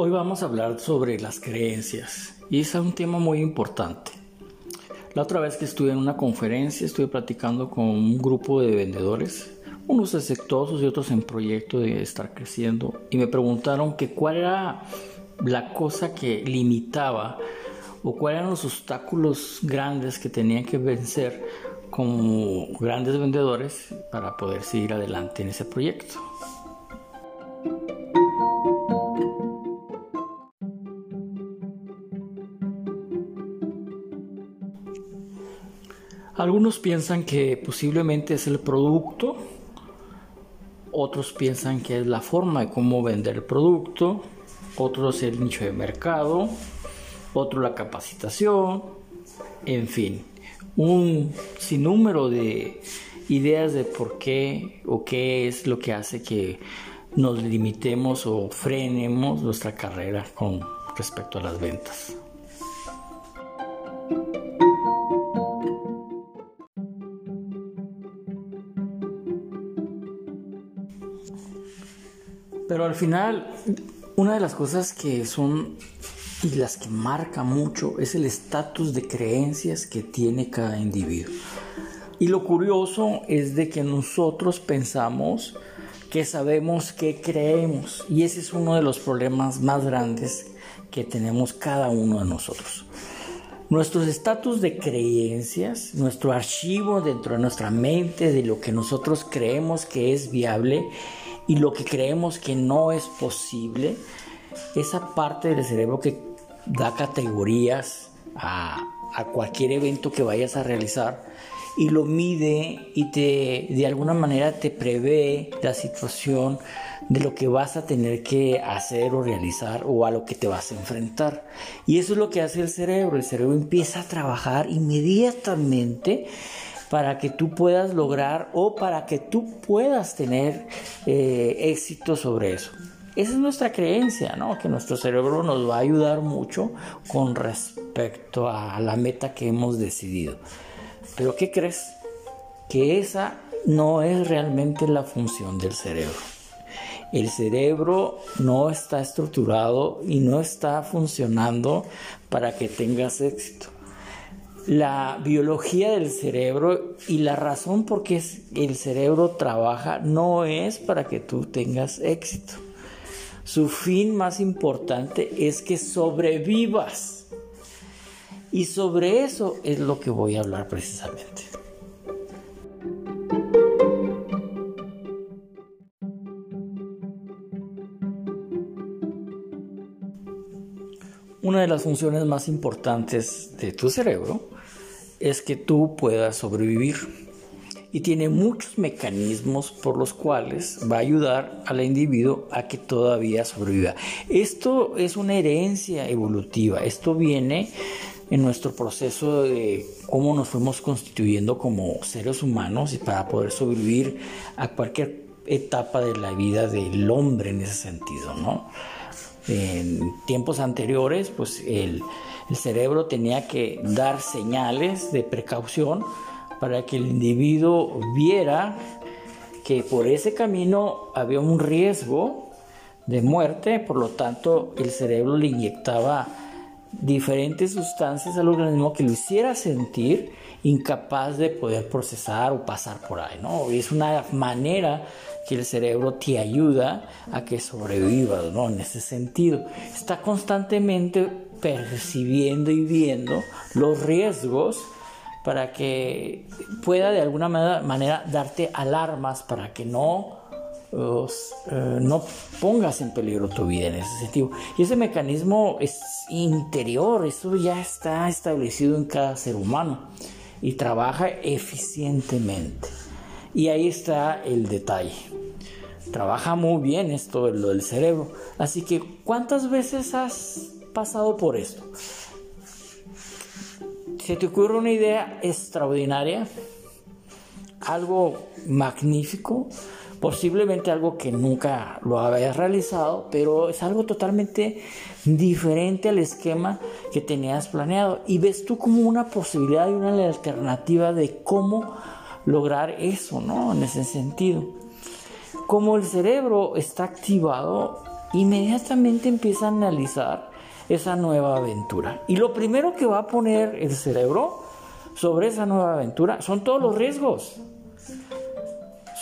Hoy vamos a hablar sobre las creencias y es un tema muy importante. La otra vez que estuve en una conferencia estuve platicando con un grupo de vendedores, unos exitosos y otros en proyecto de estar creciendo y me preguntaron que cuál era la cosa que limitaba o cuáles eran los obstáculos grandes que tenían que vencer como grandes vendedores para poder seguir adelante en ese proyecto. Algunos piensan que posiblemente es el producto, otros piensan que es la forma de cómo vender el producto, otros el nicho de mercado, otro la capacitación, en fin, un sinnúmero de ideas de por qué o qué es lo que hace que nos limitemos o frenemos nuestra carrera con respecto a las ventas. Al final, una de las cosas que son y las que marca mucho es el estatus de creencias que tiene cada individuo. Y lo curioso es de que nosotros pensamos que sabemos qué creemos y ese es uno de los problemas más grandes que tenemos cada uno de nosotros. Nuestros estatus de creencias, nuestro archivo dentro de nuestra mente de lo que nosotros creemos que es viable y lo que creemos que no es posible, esa parte del cerebro que da categorías a, cualquier evento que vayas a realizar y lo mide y te de alguna manera te prevé la situación de lo que vas a tener que hacer o realizar o a lo que te vas a enfrentar. Y eso es lo que hace el cerebro. El cerebro empieza a trabajar inmediatamente para que tú puedas lograr o para que tú puedas tener eh, éxito sobre eso. Esa es nuestra creencia, ¿no? Que nuestro cerebro nos va a ayudar mucho con respecto a la meta que hemos decidido. Pero ¿qué crees? Que esa no es realmente la función del cerebro. El cerebro no está estructurado y no está funcionando para que tengas éxito la biología del cerebro y la razón por qué el cerebro trabaja no es para que tú tengas éxito. Su fin más importante es que sobrevivas. Y sobre eso es lo que voy a hablar precisamente. Una de las funciones más importantes de tu cerebro es que tú puedas sobrevivir y tiene muchos mecanismos por los cuales va a ayudar al individuo a que todavía sobreviva. Esto es una herencia evolutiva, esto viene en nuestro proceso de cómo nos fuimos constituyendo como seres humanos y para poder sobrevivir a cualquier etapa de la vida del hombre en ese sentido, ¿no? En tiempos anteriores, pues el el cerebro tenía que dar señales de precaución para que el individuo viera que por ese camino había un riesgo de muerte, por lo tanto el cerebro le inyectaba diferentes sustancias al organismo que lo hiciera sentir incapaz de poder procesar o pasar por ahí, ¿no? Es una manera que el cerebro te ayuda a que sobrevivas, ¿no? En ese sentido. Está constantemente percibiendo y viendo los riesgos para que pueda de alguna manera darte alarmas para que no, eh, no pongas en peligro tu vida en ese sentido. Y ese mecanismo es interior, eso ya está establecido en cada ser humano y trabaja eficientemente. Y ahí está el detalle. Trabaja muy bien esto lo del cerebro. Así que, ¿cuántas veces has pasado por esto. ¿Se te ocurre una idea extraordinaria? Algo magnífico, posiblemente algo que nunca lo habías realizado, pero es algo totalmente diferente al esquema que tenías planeado y ves tú como una posibilidad y una alternativa de cómo lograr eso, ¿no? En ese sentido. Como el cerebro está activado inmediatamente empieza a analizar esa nueva aventura. Y lo primero que va a poner el cerebro sobre esa nueva aventura son todos los riesgos.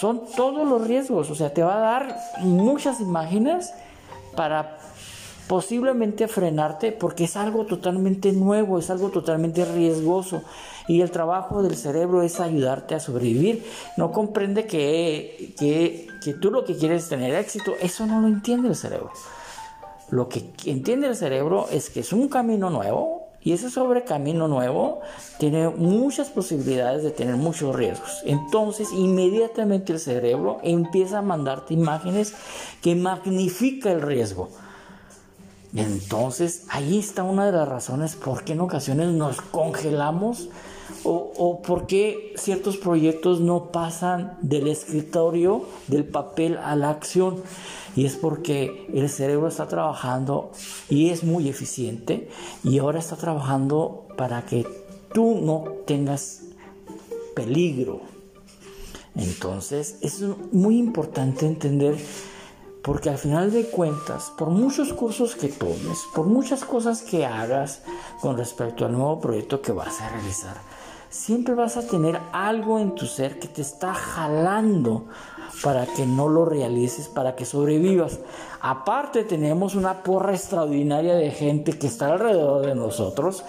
Son todos los riesgos. O sea, te va a dar muchas imágenes para posiblemente frenarte porque es algo totalmente nuevo, es algo totalmente riesgoso y el trabajo del cerebro es ayudarte a sobrevivir. No comprende que, que, que tú lo que quieres es tener éxito, eso no lo entiende el cerebro. Lo que entiende el cerebro es que es un camino nuevo y ese sobre camino nuevo tiene muchas posibilidades de tener muchos riesgos. Entonces, inmediatamente el cerebro empieza a mandarte imágenes que magnifica el riesgo. Entonces, ahí está una de las razones por qué en ocasiones nos congelamos o, o por qué ciertos proyectos no pasan del escritorio, del papel a la acción. Y es porque el cerebro está trabajando y es muy eficiente y ahora está trabajando para que tú no tengas peligro. Entonces es muy importante entender porque al final de cuentas, por muchos cursos que tomes, por muchas cosas que hagas con respecto al nuevo proyecto que vas a realizar, siempre vas a tener algo en tu ser que te está jalando para que no lo realices, para que sobrevivas. Aparte tenemos una porra extraordinaria de gente que está alrededor de nosotros,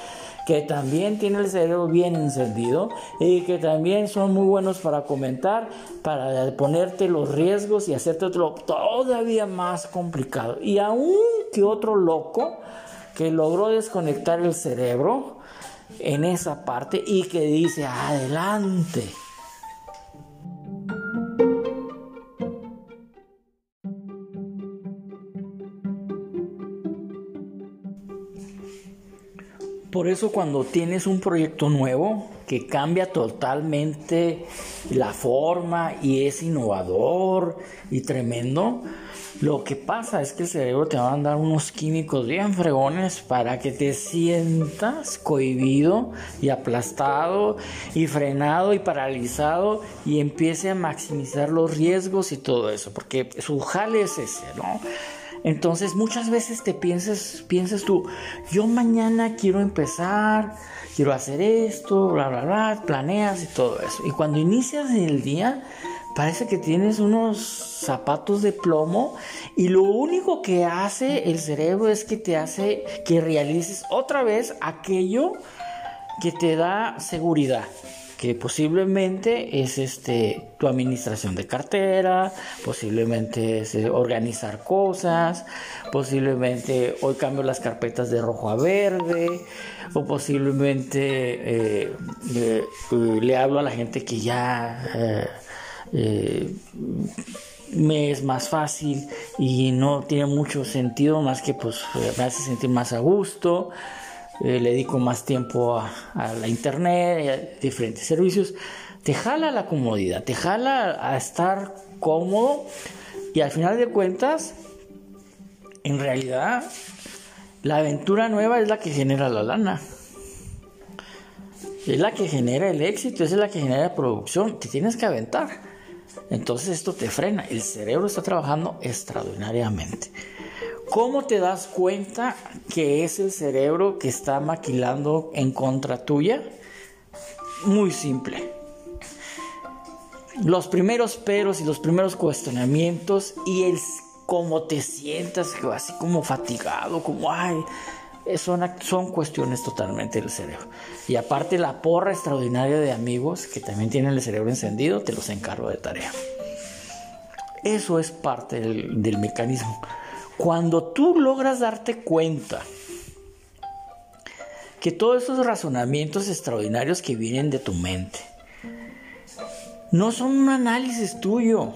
que también tiene el cerebro bien encendido y que también son muy buenos para comentar, para ponerte los riesgos y hacerte todavía más complicado. Y aún que otro loco que logró desconectar el cerebro en esa parte y que dice adelante Por eso cuando tienes un proyecto nuevo que cambia totalmente la forma y es innovador y tremendo, lo que pasa es que el cerebro te va a mandar unos químicos bien fregones para que te sientas cohibido y aplastado y frenado y paralizado y empiece a maximizar los riesgos y todo eso, porque su jale es ese, ¿no? Entonces muchas veces te piensas, piensas tú, yo mañana quiero empezar, quiero hacer esto, bla, bla, bla, planeas y todo eso. Y cuando inicias el día, parece que tienes unos zapatos de plomo y lo único que hace el cerebro es que te hace que realices otra vez aquello que te da seguridad que posiblemente es este tu administración de cartera, posiblemente es eh, organizar cosas, posiblemente hoy cambio las carpetas de rojo a verde, o posiblemente eh, le hablo a la gente que ya eh, me es más fácil y no tiene mucho sentido más que pues me hace sentir más a gusto. Eh, le dedico más tiempo a, la internet, a diferentes servicios, te jala la comodidad, te jala a estar cómodo y al final de cuentas, en realidad, la aventura nueva es la que genera la lana. Es la que genera el éxito, es la que genera la producción. Te tienes que aventar. Entonces esto te frena. El cerebro está trabajando extraordinariamente. ¿Cómo te das cuenta que es el cerebro que está maquilando en contra tuya? Muy simple. Los primeros peros y los primeros cuestionamientos y el cómo te sientas, así como fatigado, como ay, son, son cuestiones totalmente del cerebro. Y aparte la porra extraordinaria de amigos que también tienen el cerebro encendido, te los encargo de tarea. Eso es parte del, del mecanismo. Cuando tú logras darte cuenta que todos esos razonamientos extraordinarios que vienen de tu mente no son un análisis tuyo.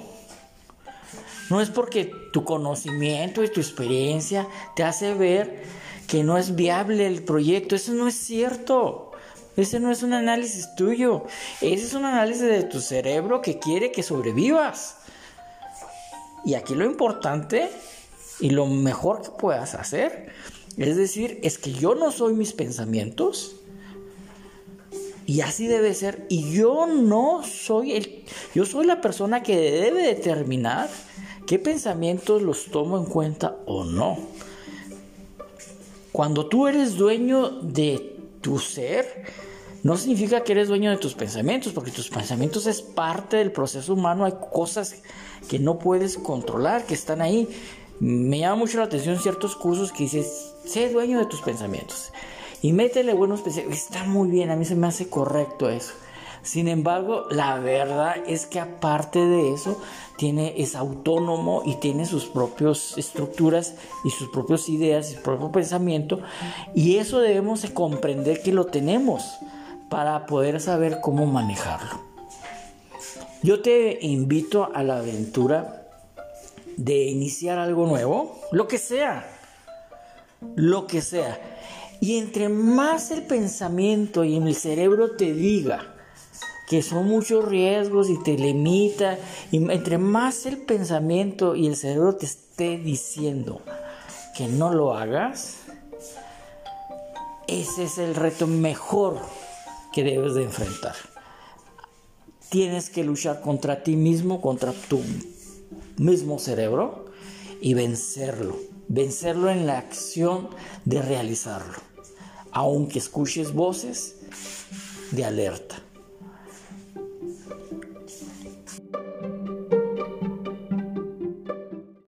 No es porque tu conocimiento y tu experiencia te hace ver que no es viable el proyecto. Eso no es cierto. Ese no es un análisis tuyo. Ese es un análisis de tu cerebro que quiere que sobrevivas. Y aquí lo importante y lo mejor que puedas hacer es decir, es que yo no soy mis pensamientos. Y así debe ser. Y yo no soy el... Yo soy la persona que debe determinar ¿Qué pensamientos los tomo en cuenta o no? Cuando tú eres dueño de tu ser, no significa que eres dueño de tus pensamientos, porque tus pensamientos es parte del proceso humano. Hay cosas que no puedes controlar, que están ahí. Me llama mucho la atención ciertos cursos que dices, sé dueño de tus pensamientos. Y métele buenos pensamientos. Está muy bien, a mí se me hace correcto eso. Sin embargo, la verdad es que aparte de eso, tiene, es autónomo y tiene sus propias estructuras y sus propias ideas y su propio pensamiento. Y eso debemos de comprender que lo tenemos para poder saber cómo manejarlo. Yo te invito a la aventura de iniciar algo nuevo, lo que sea, lo que sea. Y entre más el pensamiento y el cerebro te diga, que son muchos riesgos y te limita. Y entre más el pensamiento y el cerebro te esté diciendo que no lo hagas, ese es el reto mejor que debes de enfrentar. Tienes que luchar contra ti mismo, contra tu mismo cerebro y vencerlo. Vencerlo en la acción de realizarlo. Aunque escuches voces de alerta.